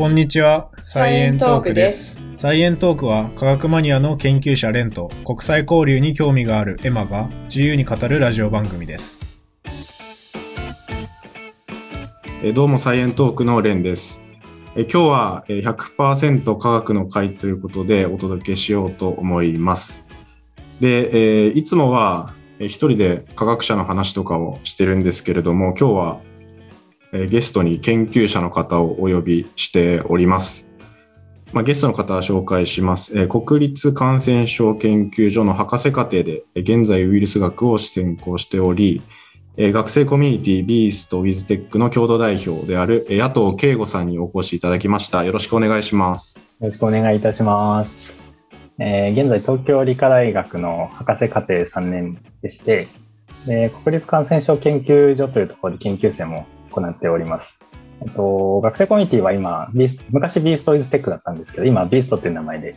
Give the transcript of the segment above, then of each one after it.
こんにちは。サイエントークです。サイエントークは科学マニアの研究者レンと国際交流に興味があるエマが自由に語るラジオ番組です。えーどうもサイエントークのレンです。えー今日はえー100%科学の会ということでお届けしようと思います。で、えーいつもはえー一人で科学者の話とかをしてるんですけれども、今日はえゲストに研究者の方をお呼びしております。まあ、ゲストの方は紹介します、え国立感染症研究所の博士課程でえ現在ウイルス学を専攻しており、え学生コミュニティビースとウィズテックの共同代表であるえ野党慶吾さんにお越しいただきました。よろしくお願いします。よろしくお願いいたします。えー現在、東京理科大学の博士課程3年でして、で国立感染症研究所というところで研究生も行っております。えっと、学生コミュニティは今、ビース昔ビーストイズテックだったんですけど、今、ビーストという名前で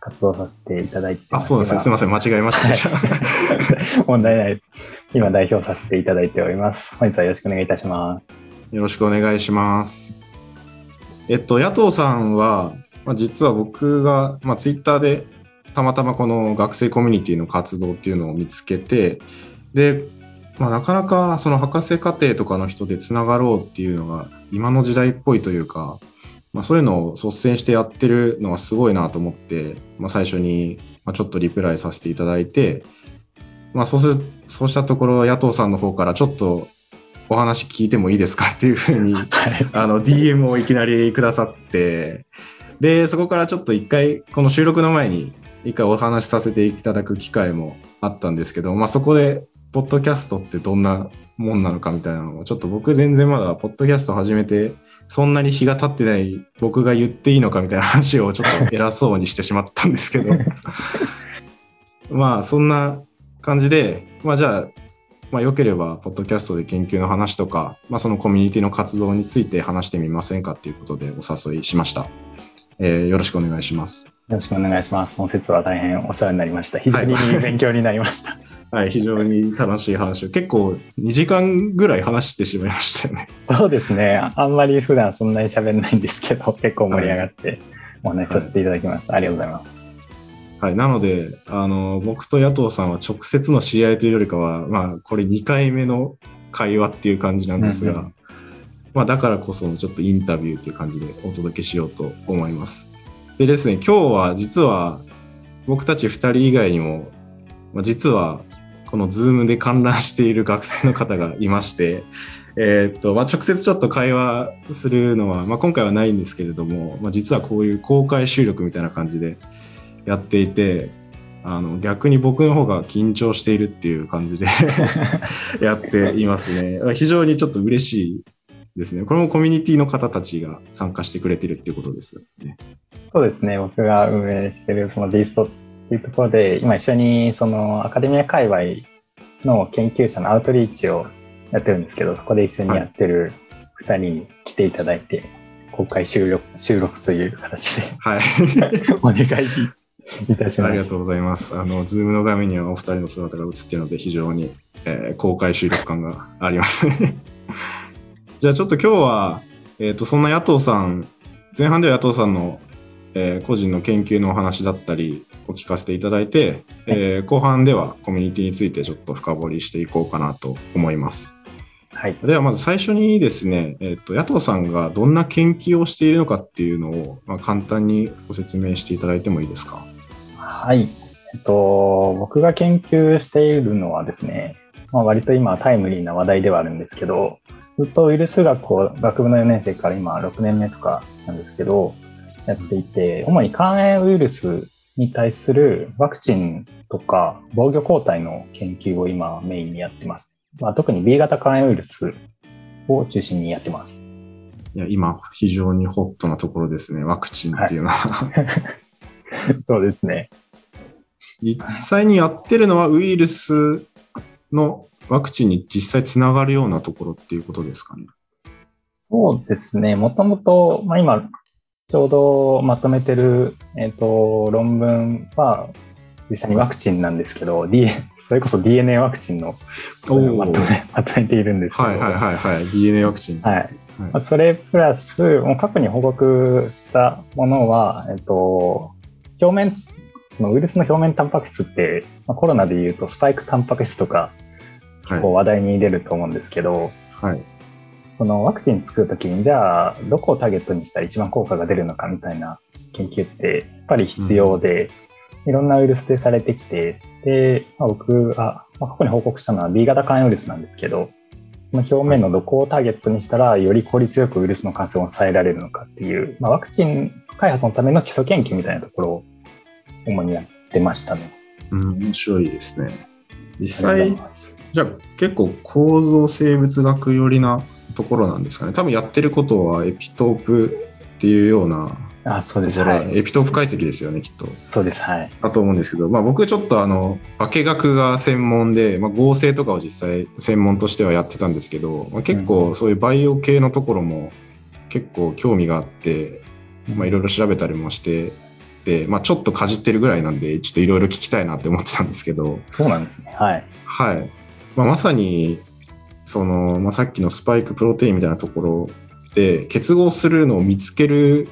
活動させていただいてあ、そうですね。すみません。間違えました。じゃあ問題ない。今、代表させていただいております。本日はよろしくお願いいたします。よろしくお願いします。えっと、野党さんは、まあ、実は僕が、まあ、ツイッターでたまたまこの学生コミュニティの活動っていうのを見つけて、で、まあ、なかなかその博士課程とかの人でつながろうっていうのが今の時代っぽいというか、まあ、そういうのを率先してやってるのはすごいなと思って、まあ、最初にまあちょっとリプライさせていただいて、まあ、そうするそうしたところ野党さんの方からちょっとお話聞いてもいいですかっていうふうに はい。あの DM をいきなりくださってでそこからちょっと一回この収録の前に一回お話しさせていただく機会もあったんですけど、まあ、そこでポッドキャストってどんなもんなのかみたいなのをちょっと僕全然まだポッドキャスト始めてそんなに日が経ってない僕が言っていいのかみたいな話をちょっと偉そうにしてしまったんですけどまあそんな感じでまあじゃあまあ、よければ、ポッドキャストで研究の話とか、まあ、そのコミュニティの活動について話してみませんかっていうことでお誘いしました。えーよろしくお願いします。よろしくお願いします。その説は大変お世話になりました。非常に勉強になりました。はい、非常に楽しい話を、結構2時間ぐらい話してしまいましたよね。そうですね。あんまり普段そんなに喋んないんですけど、結構盛り上がってお話しさせていただきました。ありがとうございます。はい、なので、あの、僕と野党さんは直接の知り合いというよりかは、まあ、これ2回目の会話っていう感じなんですが、うんうまあ、だからこそのちょっとインタビューという感じでお届けしようと思います。でですね、今日は実は僕たち2人以外にも、まあ、実はこのズームで観覧している学生の方がいまして、えーっと、まあ、直接ちょっと会話するのは、まあ、今回はないんですけれども、まあ、実はこういう公開収録みたいな感じでやっていて、あの逆に僕の方が緊張しているっていう感じで やっていますね。非常にちょっと嬉しいですね。これもコミュニティの方たちが参加してくれてるっていうことですよね。そうですね。僕が運営してるそのビーストっていうところで、今一緒にそのアカデミア界隈の研究者のアウトリーチをやってるんですけど、そこで一緒にやってる2人に来ていただいて、公開収録 収録という形ではい。お願いいたします。ありがとうございます。あの、ズームの画面にはお二人の姿が映っているので、非常に、えー公開収録感がありますね。じゃあちょっと今日は、えっ、と、そんな野党さん、前半では野党さんの、えー個人の研究のお話だったりを聞かせていただいて、えー後半ではコミュニティについてちょっと深掘りしていこうかなと思います。はい。ではまず最初にですね、えっと野党さんがどんな研究をしているのかっていうのを、まあ、簡単にご説明していただいてもいいですか？はい。えっと、僕が研究しているのはですね、まあ、割と今タイムリーな話題ではあるんですけど、ずっとウイルス学を学部の4年生から今6年目とかなんですけど、やっていて、主に肝炎ウイルスに対するワクチンとか防御抗体の研究を今メインにやってます。まあ、特に B 型肝炎ウイルスを中心にやってます。いや今、非常にホットなところですね、ワクチンっていうのは。そうですね。実際にやってるのはウイルスのワクチンに実際つながるようなところっていうことですかね。そうですね。もともと、まあ、今、ちょうどまとめてる、えっ、と、論文は、実際にワクチンなんですけど、D、それこそ DNA ワクチンのまとめまとめているんですけど、はいはいはいはい。DNA ワクチン。はい。はい、それプラス、もう過去に報告したものは、えっと、表面、そのウイルスの表面タンパク質って、まあ、コロナでいうとスパイクタンパク質とか、こう話題に出ると思うんですけど、はい、そのワクチン作るときに、じゃあ、どこをターゲットにしたら一番効果が出るのかみたいな研究って、やっぱり必要で、うん、いろんなウイルスでされてきて、で、まあ、僕は、まあ、過去に報告したのは B 型肝炎ウイルスなんですけど、表面のどこをターゲットにしたら、より効率よくウイルスの感染を抑えられるのかっていう、まあ、ワクチン開発のための基礎研究みたいなところを主にやってましたね。うん、面白いですね。実際、じゃあ結構構造生物学寄りなところなんですかね。多分やってることはエピトープっていうようなあそうです、はい、エピトープ解析ですよね、きっと。そうです、はい。だと思うんですけど、まあ、僕ちょっとあの、化学が専門で、まあ、合成とかを実際専門としてはやってたんですけど、まあ、結構そういうバイオ系のところも結構興味があって、まあ、いろいろ調べたりもして、で、まあ、ちょっとかじってるぐらいなんで、ちょっといろいろ聞きたいなって思ってたんですけど。そうなんですね。はい。はい。まあ、まさに、その、まあ、さっきのスパイクプロテインみたいなところで結合するのを見つける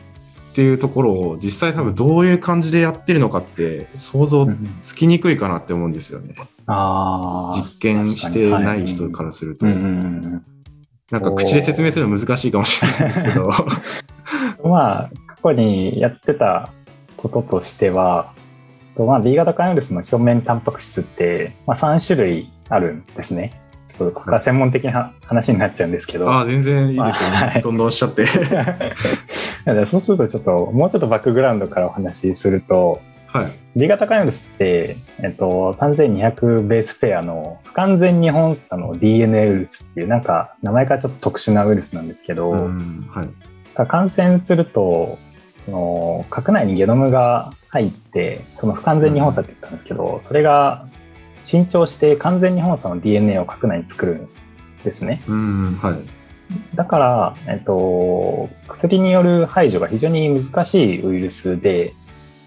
っていうところを実際多分どういう感じでやってるのかって想像つきにくいかなって思うんですよね。あ実験してない人からすると。なんか口で説明するの難しいかもしれないですけど。まあ過去にやってたこととしては、まあ、B 型肝ウイルスの表面タンパク質って、まあ、3種類あるんですね。ちょっとここが専門的な話になっちゃうんですけど。ああ、全然いいですよね。はい、どんどんおっしゃって。そうするとちょっと、もうちょっとバックグラウンドからお話しすると、はい、B 型肝ウイルスって、えっと、3200ベースペアの不完全日本差の DNA ウイルスっていう、なんか名前からちょっと特殊なウイルスなんですけど、はい、感染すると、その核内にゲノムが入って、その不完全日本差って言ったんですけど、それが伸長して完全に本差の DNA を核内に作るんですね。うんはい、だから、えっと、薬による排除が非常に難しいウイルスで、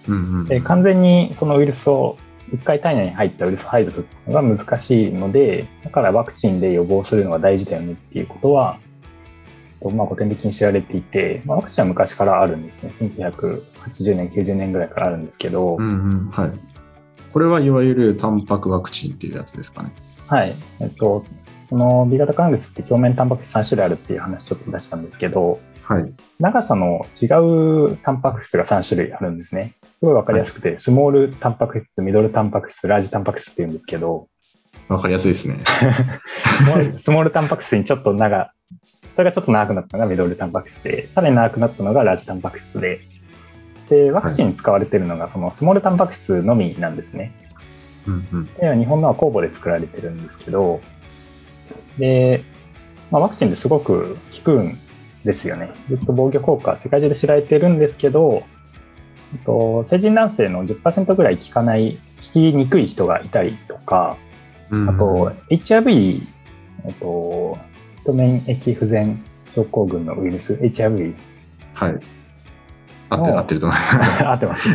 うんうん、で完全にそのウイルスを1回体内に入ったウイルスを排除するのが難しいので、だからワクチンで予防するのが大事だよねっていうことは、まあ、古典的に知られていて、まあ、ワクチンは昔からあるんですね。1980年、90年ぐらいからあるんですけど、うんうんはい、これはいわゆるタンパクワクチンっていうやつですかね。はい。えっと、この B 型肝炎って表面タンパク質3種類あるっていう話ちょっと出したんですけど、はい、長さの違うタンパク質が3種類あるんですね。すごいわかりやすくて、はい、スモールタンパク質、ミドルタンパク質、ラージタンパク質っていうんですけど、わかりやすいですね。スモールタンパク質にちょっと長、それがちょっと長くなったのがミドルタンパク質で、さらに長くなったのがラージタンパク質で、で、ワクチンに使われているのが、そのスモールタンパク質のみなんですね。うんうん、で日本のは酵母で作られてるんですけど、で、まあ、ワクチンってすごく効くんですよね。ずっと防御効果、世界中で知られてるんですけど、と成人男性の10%ぐらい効かない、効きにくい人がいたりとか、うん、あと、HIV、えっと、免疫不全症候群のウイルス、HIV。はい。合って合ってると思います。合ってます。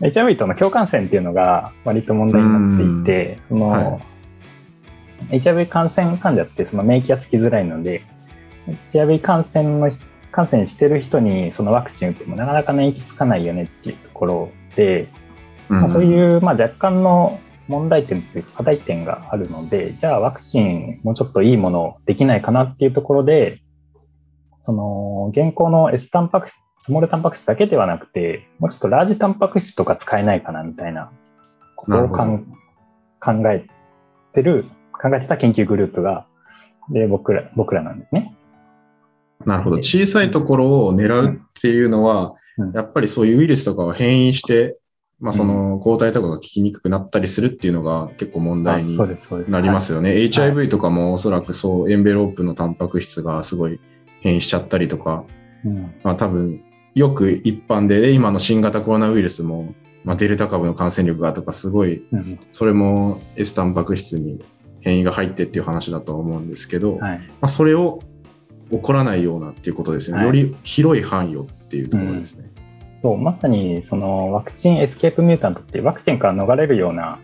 HIV との共感染っていうのが割と問題になっていて、その、はい、HIV 感染患者ってその免疫がつきづらいので、HIV 感染の感染してる人にそのワクチン打ってもなかなか免疫つかないよねっていうところで、うん、まあ、そういうまあ若干の問題点というか課題点があるので、じゃあワクチンもうちょっといいものできないかなっていうところで、その現行の S タンパク質スモールタンパク質だけではなくて、もうちょっとラージタンパク質とか使えないかなみたいなことを考えてる、考えてた研究グループが、で、僕ら、僕らなんですね。なるほど。小さいところを狙うっていうのは、うんうん、やっぱりそういうウイルスとかを変異して、まあ、その抗体とかが効きにくくなったりするっていうのが結構問題になりますよね。HIV とかもおそらくそう、エンベロープのタンパク質がすごい変異しちゃったりとか、うん、まあ多分よく一般で、今の新型コロナウイルスも、まあ、デルタ株の感染力がとかすごい、それも S タンパク質に変異が入ってっていう話だと思うんですけど、はい、まあ、それを起こらないようなっていうことですね、はい、より広い範囲をっていうところですね。うん、そうまさにそのワクチンエスケープミュータントっていうワクチンから逃れるような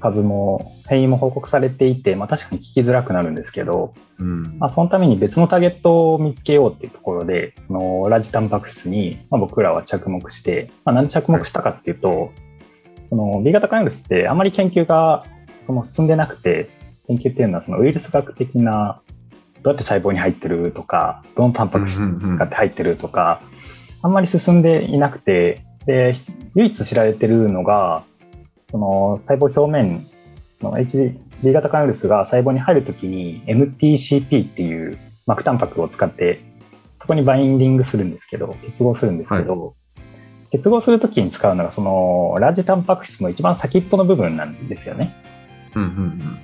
株も変異も報告されていて、まあ、確かに聞きづらくなるんですけど、うん。まあ、そのために別のターゲットを見つけようっていうところで、そのラジタンパク質に、まあ、僕らは着目して、まあ、なんで着目したかっていうと、その B 型肝炎ウイルスってあまり研究がその進んでなくて、研究っていうのはそのウイルス学的な、どうやって細胞に入ってるとか、どのタンパク質がって入ってるとか、あんまり進んでいなくて、で、唯一知られてるのが、その細胞表面の HB 型肝炎ウイルスが細胞に入るときに MTCP っていう膜タンパクを使ってそこにバインディングするんですけど結合するんですけど、結合するときに使うのがそのラージタンパク質の一番先っぽの部分なんですよね。うんうん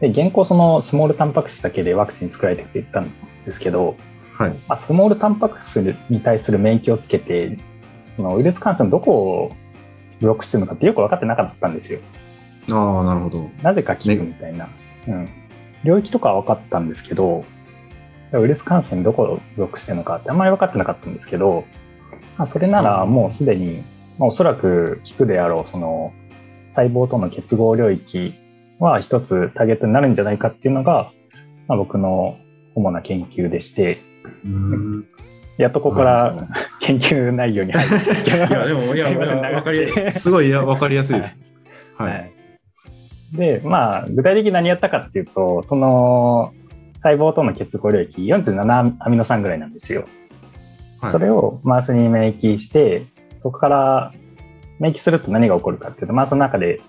で現行そのスモールタンパク質だけでワクチン作られてって言ったんですけど、はい。まあ、スモールタンパク質に対する免疫をつけてそのウイルス感染のどこをブロックしてるのかってよく分かってなかったんですよ。ああ、なるほど。なぜか効くみたいな、うん。領域とかは分かったんですけど、じゃあウイルス感染どこをブロックしてるのかってあんまり分かってなかったんですけど、まあ、それならもうすでに、まあ、おそらく効くであろう、その細胞との結合領域は一つターゲットになるんじゃないかっていうのが、まあ、僕の主な研究でして、うんやっとここから研究内容に入るんですけど。いや、でも、いや、すいませんわかり、すごい、いや、わかりやすいです。は。はいい。で、まあ、具体的に何やったかっていうと、その、細胞との結合領域47アミノ酸ぐらいなんですよ。はいそれをマウスに免疫して、そこから免疫すると何が起こるかっていうと、マウスの中で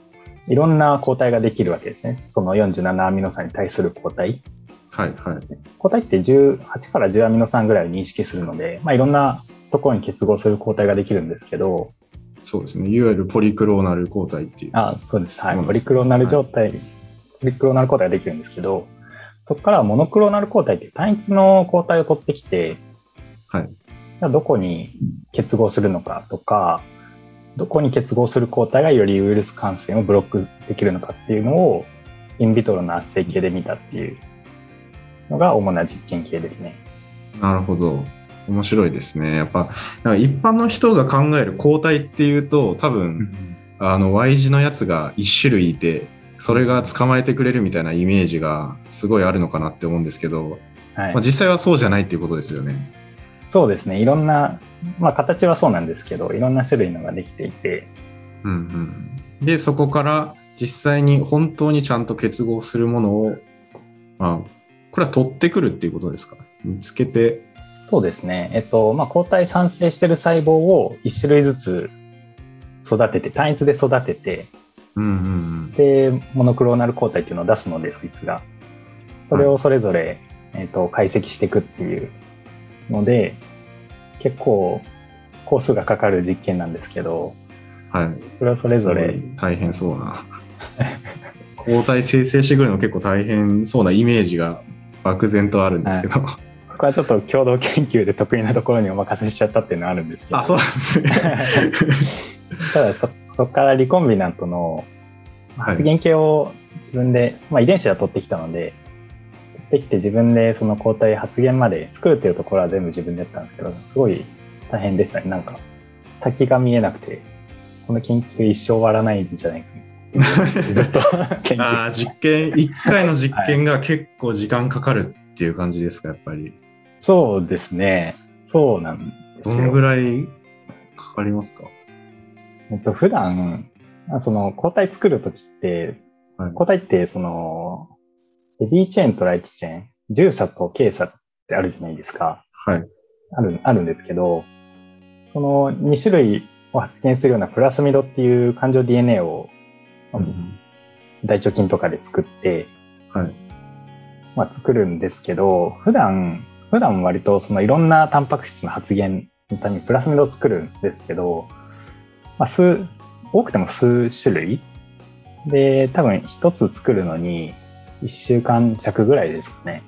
いろんな抗体ができるわけですね。その47アミノ酸に対する抗体。はい、はい。抗体って18から10アミノ酸ぐらいを認識するので、まあ、いろんなところに結合する抗体ができるんですけど、そうですね。いわゆるポリクローナル抗体っていう。あそうです。はい。ポリクローナル状態、ポリクローナル抗体ができるんですけど、そこからはモノクローナル抗体っていう単一の抗体を取ってきて、はい。じゃあどこに結合するのかとか、どこに結合する抗体がよりウイルス感染をブロックできるのかっていうのを、インビトロの圧生系で見たっていうのが主な実験系ですね。なるほど。面白いですね。やっぱ、一般の人が考える抗体っていうと、多分、あの、Y 字のやつが一種類いて、それが捕まえてくれるみたいなイメージがすごいあるのかなって思うんですけど、はいまあ、。実際はそうじゃないっていうことですよね。そうですね。いろんな、まあ形はそうなんですけど、いろんな種類のができていて、うんうん。で、そこから実際に本当にちゃんと結合するものを、まあ、これは取ってくるっていうことですか？見つけて、そうですね。えっと、まあ、抗体産生してる細胞を一種類ずつ育てて、単一で育てて、うんうんうん。で、モノクローナル抗体っていうのを出すので、そいつが。それをそれぞれ、えっと、解析していくっていうので、結構、工数がかかる実験なんですけど、はい。それをそれぞれ大変そうな。抗体生成してくるの結構大変そうなイメージが漠然とあるんですけど。僕はちょっと共同研究で得意なところにお任せしちゃったっていうのはあるんですけど。あ、そうなんですね。ただそ、そこからリコンビナントのはい発現系を自分で、まあ遺伝子は取ってきたので、取ってきて自分でその抗体発現まで作るっていうところは全部自分でやったんですけど、すごい大変でしたね。なんか、先が見えなくて、この研究一生終わらないんじゃないかな ずっと 研究ああ、実験、1回の実験が結構時間かかるっていう感じですか、やっぱり。そうですね。そうなんですよ。どのぐらいかかりますか？えっと、普段、あその抗体作るときって、はい抗体ってその、ヘビーチェーンとライトチェーン、重差と軽差ってあるじゃないですか。はい。ある、あるんですけど、その2種類を発現するようなプラスミドっていう感情 DNA を、大腸菌とかで作って、はい。まあ、作るんですけど、普段、普段割とそのいろんなタンパク質の発現のためにプラスミドを作るんですけど、まあ、数、多くても数種類で、多分一つ作るのに1週間弱ぐらいですかね。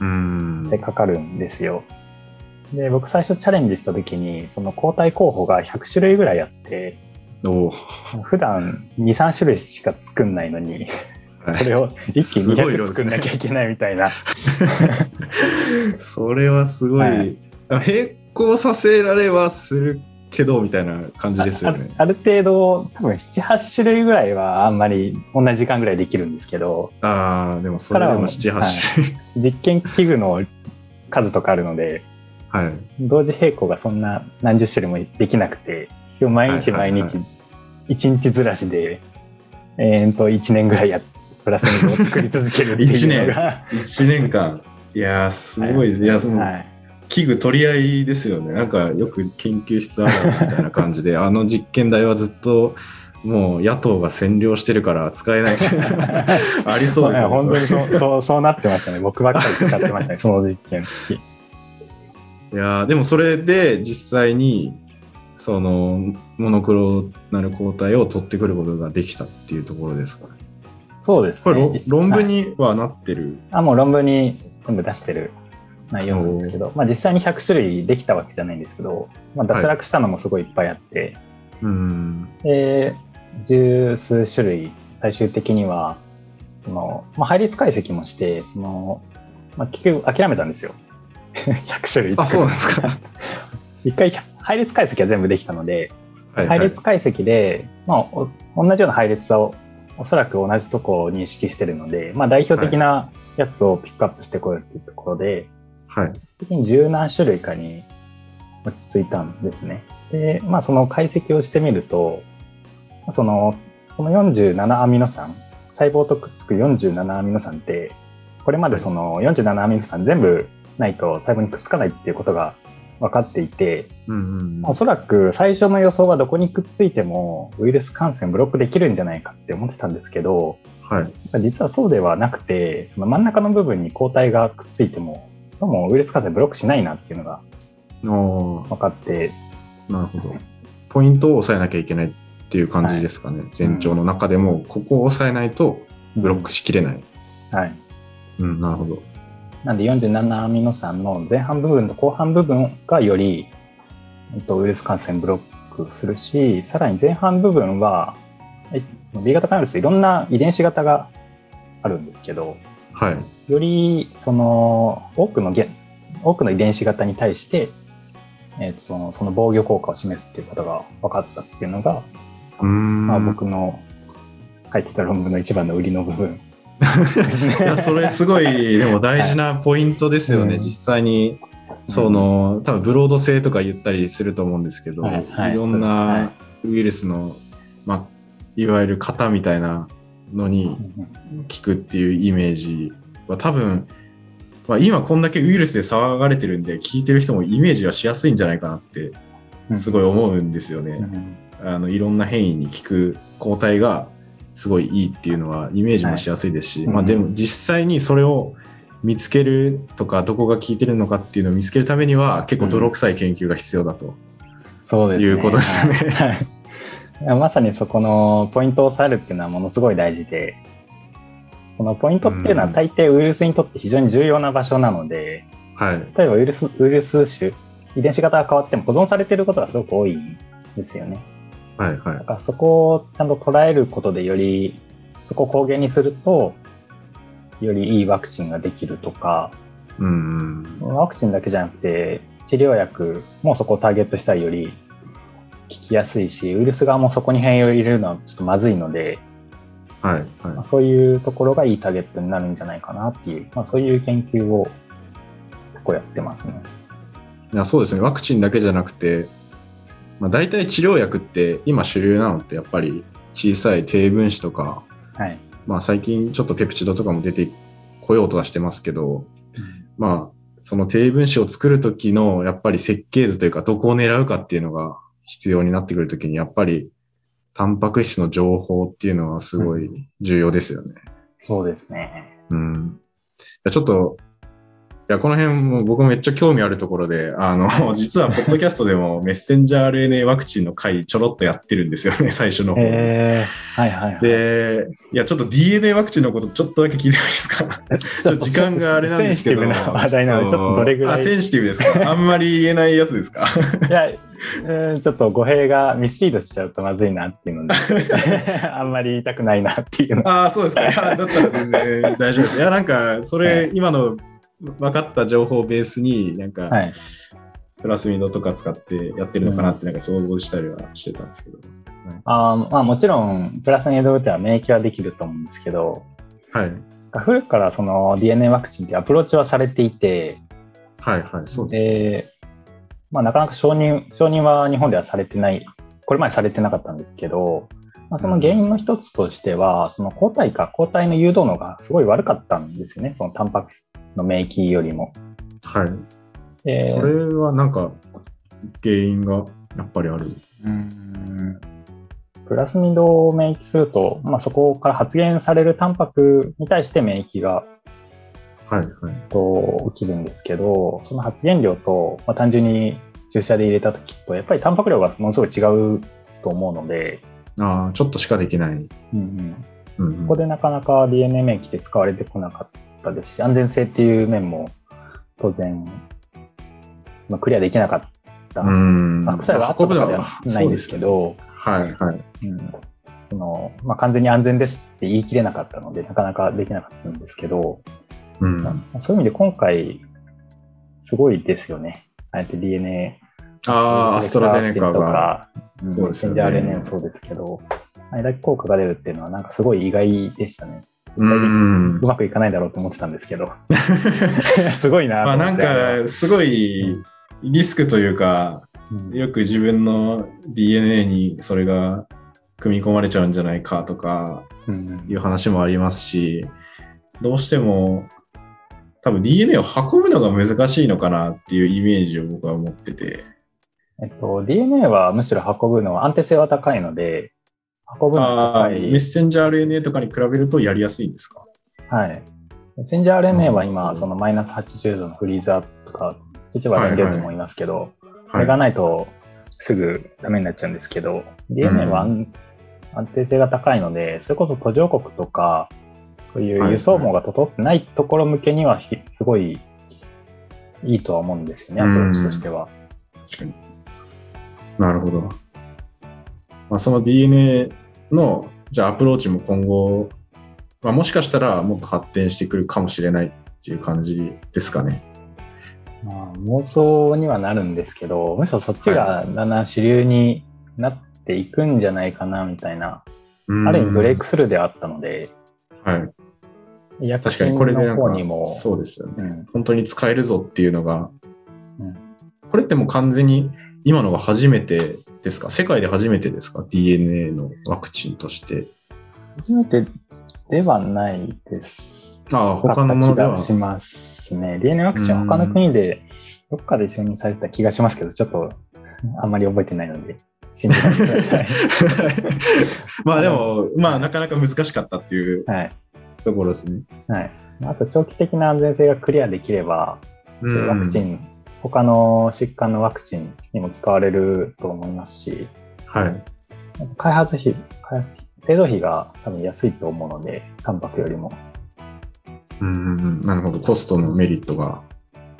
うーん。でかかるんですよ。で、僕最初チャレンジした時に、その抗体候補が100種類ぐらいあって、お普段2、3種類しか作んないのに、はいそれを一気にすごい量200ですね作んなきゃいけないみたいな。それはすごい、はい。並行させられはするけどみたいな感じですよね。あある程度、多分7、8種類ぐらいはあんまり同じ時間ぐらいできるんですけど。ああ、でもそれでも7、8種類、実験器具の数とかあるので、はい、同時並行がそんな何十種類もできなくて、毎日毎日1日ずらしで、えー、と1年ぐらいやプラスミを作り続けるっていうのが 1, 年1年間いやすごいです、はい、いやその、はい器具取り合いですよね。なんかよく研究室あるみたいな感じで、あの実験台はずっともう野党が占領してるから使えない ありそうですね。本当にそうそうそうなってましたね。僕ばっかり使ってましたね、その実験。いやでもそれで実際にそのモノクロなる抗体を取ってくることができたっていうところですかね。そうです、ね、これ論文にはなってる、はい、あ、もう論文に全部出してる内容なんですけど、まあ、実際に100種類できたわけじゃないんですけど、まあ、脱落したのもすごいいっぱいあって、はい、うん。で十数種類最終的にはその、まあ、配列解析もしてその、まあ、結局諦めたんですよ。100種類あそうなんですか。一回配列解析は全部できたので、はいはい、配列解析で、まあ、同じような配列をおそらく同じとこを認識してるので、まあ、代表的なやつをピックアップしてこようっていうところで、はい。的に十何種類かに落ち着いたんですね。で、まあその解析をしてみると、その、この47アミノ酸、細胞とくっつく47アミノ酸って、これまでその47アミノ酸全部ないと細胞にくっつかないっていうことが分かっていて、うんうんおそらく最初の予想はどこにくっついてもウイルス感染ブロックできるんじゃないかって思ってたんですけど、はい、実はそうではなくて真ん中の部分に抗体がくっついてもどうもウイルス感染ブロックしないなっていうのが分かって。なるほど。ポイントを抑えなきゃいけないっていう感じですかね、はい、前兆の中でもここを抑えないとブロックしきれない、うん、はい、うん、なるほどなんで47アミノ酸の前半部分と後半部分がより、えっと、ウイルス感染ブロックするしさらに前半部分はその B 型ウイルスいろんな遺伝子型があるんですけど、はい、よりその多くの多くの遺伝子型に対して、えー、そのその防御効果を示すっていうことが分かったっていうのがまあ、僕の書いてた論文の一番の売りの部分それすごいでも大事なポイントですよね、はい、実際に。その、多分ブロード性とか言ったりすると思うんですけど、はいはい、いろんなウイルスの、まあ、いわゆる型みたいなのに効くっていうイメージは多分、まあ、今こんだけウイルスで騒がれてるんで聞いてる人もイメージはしやすいんじゃないかなってすごい思うんですよね。あのいろんな変異に効く抗体がすごいいいっていうのはイメージもしやすいですし、はい、まあ、でも実際にそれを見つけるとかどこが効いてるのかっていうのを見つけるためには結構泥臭い研究が必要だと、そうですいうことですね。はい。まさにそこのポイントを抑えるっていうのはものすごい大事で、そのポイントっていうのは大抵ウイルスにとって非常に重要な場所なので、はい、例えばウイルスウイルス種、遺伝子型が変わっても保存されていることがすごく多いんですよね。はいはい。だからそこをちゃんと捉えることでより、そこを公言にすると、よりいいワクチンができるとか、うん、ワクチンだけじゃなくて、治療薬もそこをターゲットしたいより効きやすいし、ウイルス側もそこに変異を入れるのはちょっとまずいので、はいはい、まあ、そういうところがいいターゲットになるんじゃないかなっていう、まあ、そういう研究を結構やってますね。いやそうですね、ワクチンだけじゃなくて、まあ、大体治療薬って今主流なのってやっぱり小さい低分子とか、はい、まあ最近ちょっとペプチドとかも出てこようとはしてますけど、うん、まあその低分子を作るときのやっぱり設計図というかどこを狙うかっていうのが必要になってくるときにやっぱりタンパク質の情報っていうのはすごい重要ですよね。うん、そうですね。うん。ちょっといや、この辺も僕もめっちゃ興味あるところで、あの、実はポッドキャストでもメッセンジャー RNA ワクチンの回ちょろっとやってるんですよね、最初の方。えー、はいはい、はい、で、いや、ちょっと DNA ワクチンのことちょっとだけ聞いてもいいですか？ちょっと時間があれなんですけど。センシティブな話題なので、ちょっとどれぐらい。あ、センシティブですか？あんまり言えないやつですか？いや、うん、ちょっと語弊がミスリードしちゃうとまずいなっていうので、あんまり言いたくないなっていうの。ああ、そうですか。だったら全然大丈夫です。いや、なんか、それ、今の分かった情報をベースになんか、はい、プラスミドとか使ってやってるのかなってなんか想像したりはしてたんですけど。あまあもちろん、プラスミド打ては免疫はできると思うんですけど、はい。古くからその DNA ワクチンってアプローチはされていて、はいはい、そうです、ね。で、まあ、なかなか承認、承認は日本ではされてない、これまでされてなかったんですけど、まあ、その原因の一つとしては、その抗体か、抗体の誘導能がすごい悪かったんですよね、そのタンパク質の免疫よりも。はい。でそれはなんか原因がやっぱりある。うんプラスミドを免疫すると、まあ、そこから発現されるタンパクに対して免疫がはいはい。と起きるんですけど、その発現量と、まあ、単純に注射で入れた時と、やっぱりタンパク量がものすごい違うと思うので、ああ、ちょっとしかできない。そこでなかなか DNA 免疫って使われてこなかったですし、安全性っていう面も当然、まあ、クリアできなかった。うん。まあ副作用があったとかではないんですけど、はいはい。うんそのまあ、完全に安全ですって言い切れなかったので、なかなかできなかったんですけど、うん。まあそういう意味で今回、すごいですよね。ああやって DNA ああ、アストラゼネカとが。か、そうですよね RNA もそうですけど、あれだけ効果が出るっていうのは、なんかすごい意外でしたね。うんう。まくいかないだろうと思ってたんですけど、すごいなとまあなん。か、すごいリスクというか、うんよく自分の DNA にそれが組み込まれちゃうんじゃないかとかうんいう話もありますし、どうしても多分 DNA を運ぶのが難しいのかなっていうイメージを僕は持ってて。えっと、DNA はむしろ運ぶのは安定性は高いので、運ぶのがああ、高い。メッセンジャー RNA とかに比べるとやりやすいんですか？はい。メッセンジャー RNA はう今、んそのマイナス80度のフリーザーとか、一部は連ともいますけど、こはい。れがないとすぐダメになっちゃうんですけど、DNA は安,、安定性が高いので、それこそ途上国とか、そういう輸送網が整ってないところ向けにはひすごいいいとは思うんですよね、アプローチとしては。確かに。なるほど。まあ、その DNA の、じゃあアプローチも今後、まあ、もしかしたらもっと発展してくるかもしれないっていう感じですかね。まあ、妄想にはなるんですけど、むしろそっちがだんだん主流になっていくんじゃないかなみたいな、ある意味ブレイクスルーではあったので、はい。確かに品これでなんかの方にも、そうですよね。うん本当に使えるぞっていうのが、うんこれってもう完全に今のが初めてですか？世界で初めてですか ?DNA のワクチンとして。初めてではないです。ああ、他のものでは。しますね。DNA ワクチンは他の国でどっかで承認されてた気がしますけど、ちょっとあんまり覚えてないので、信じないでください。まあでも、まあなかなか難しかったっていうはい。ところですね。はい。あと、長期的な安全性がクリアできれば、うんワクチン、他の疾患のワクチンにも使われると思いますし、はい。開発費、開発費製造費が多分安いと思うので、タンパクよりもうんなるほど。コストのメリットが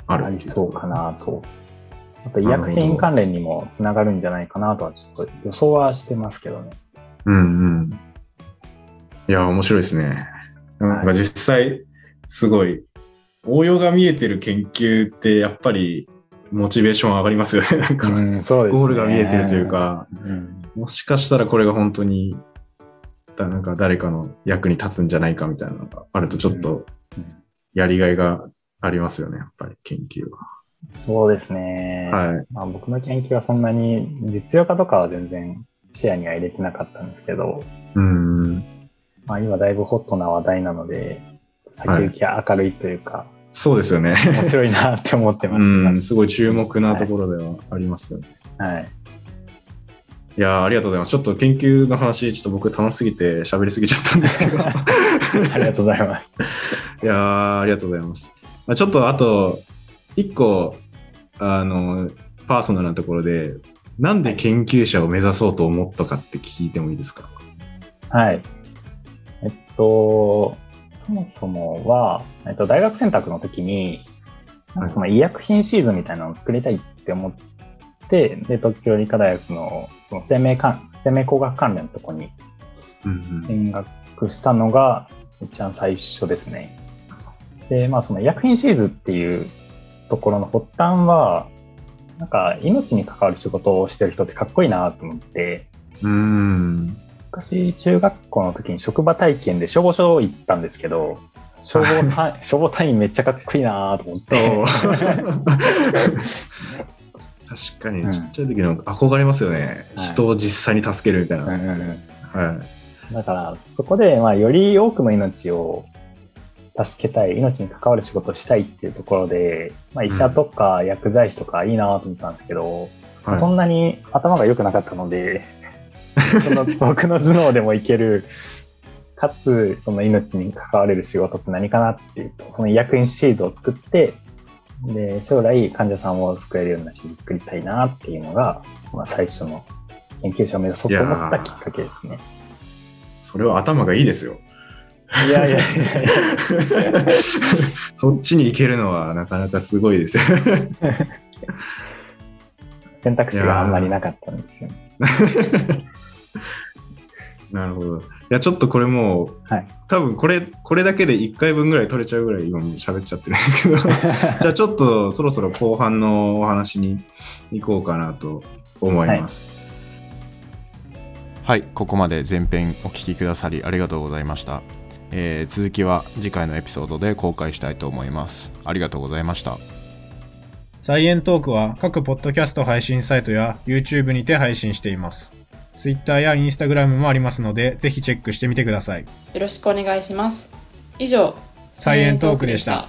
あるありそうかなと。あと医薬品関連にもつながるんじゃないかなとはちょっと予想はしてますけどね。うんうん。いや、面白いですね。なんか実際、すごい、応用が見えてる研究って、やっぱり、モチベーション上がりますよね。なんか、ゴールが見えてるという。か、うん、もしかしたらこれが本当に、だなんか誰かの役に立つんじゃないかみたいなのがあると、ちょっとやりがいがありますよね、やっぱり研究そうですね。は。はい。まあ、僕の研究はそんなに実用化とかは全然視野には入れてなかったんですけど、うんうん。まあ、今だいぶホットな話題なので、先行きが明るいというか、そうですよね。面白いなって思ってまうす。ん、すごい注目なところではありますよね。はい。いやーありがとうございます。ちょっと研究の話、ちょっと僕楽しすぎて喋りすぎちゃったんですけど。ありがとうございます。いやーありがとうございます。まあ、ちょっとあと、一個、あの、パーソナルなところで、なんで研究者を目指そうと思ったかって聞いてもいいですか？はい。えっと、そもそもは、えっと、大学選択の時に、なんかその医薬品シーズンみたいなのを作りたいって思って、で、東京理科大学のその生命関生命工学関連のとこにうん進学したのが一番最初ですね。で、まあその医薬品シーズンっていうところの発端は、なんか命に関わる仕事をしてる人ってかっこいいなと思って、うん。昔中学校の時に職場体験で消防署行ったんですけど、消防隊 消防隊員めっちゃかっこいいなと思って、確かに、うん。ちっちゃい時の憧れますよね。はい。人を実際に助けるみたいな。うんうんうん。はい。だからそこでまあより多くの命を助けたい命に関わる仕事をしたいっていうところで、まあ、医者とか薬剤師とかいいなと思ったんですけど、はい。そんなに頭が良くなかったのでそ の僕の頭脳でもいけるかつその命に関われる仕事って何かなっていうとその医薬品シリーズを作ってで将来患者さんを救えるようなシリーズ作りたいなっていうのが、まあ、最初の研究者を目指そうと思ったきっかけですね。それは頭がいいですよ。いやいやいやいや そっちに行けるのはなかなかすごいですよ。選択肢があんまりなかったんですよね。なるほど。いや、ちょっとこれもう、はい多分これ、これだけで1回分ぐらい取れちゃうぐらい今喋っちゃってるんですけど、じゃあちょっとそろそろ後半のお話に行こうかなと思います。はい、ここまで前編お聞きくださりありがとうございました。えー続きは次回のエピソードで公開したいと思います。ありがとうございました。サイエントークは各ポッドキャスト配信サイトや YouTube にて配信しています。Twitter や Instagram もありますので、ぜひチェックしてみてください。よろしくお願いします。以上、サイエントークでした。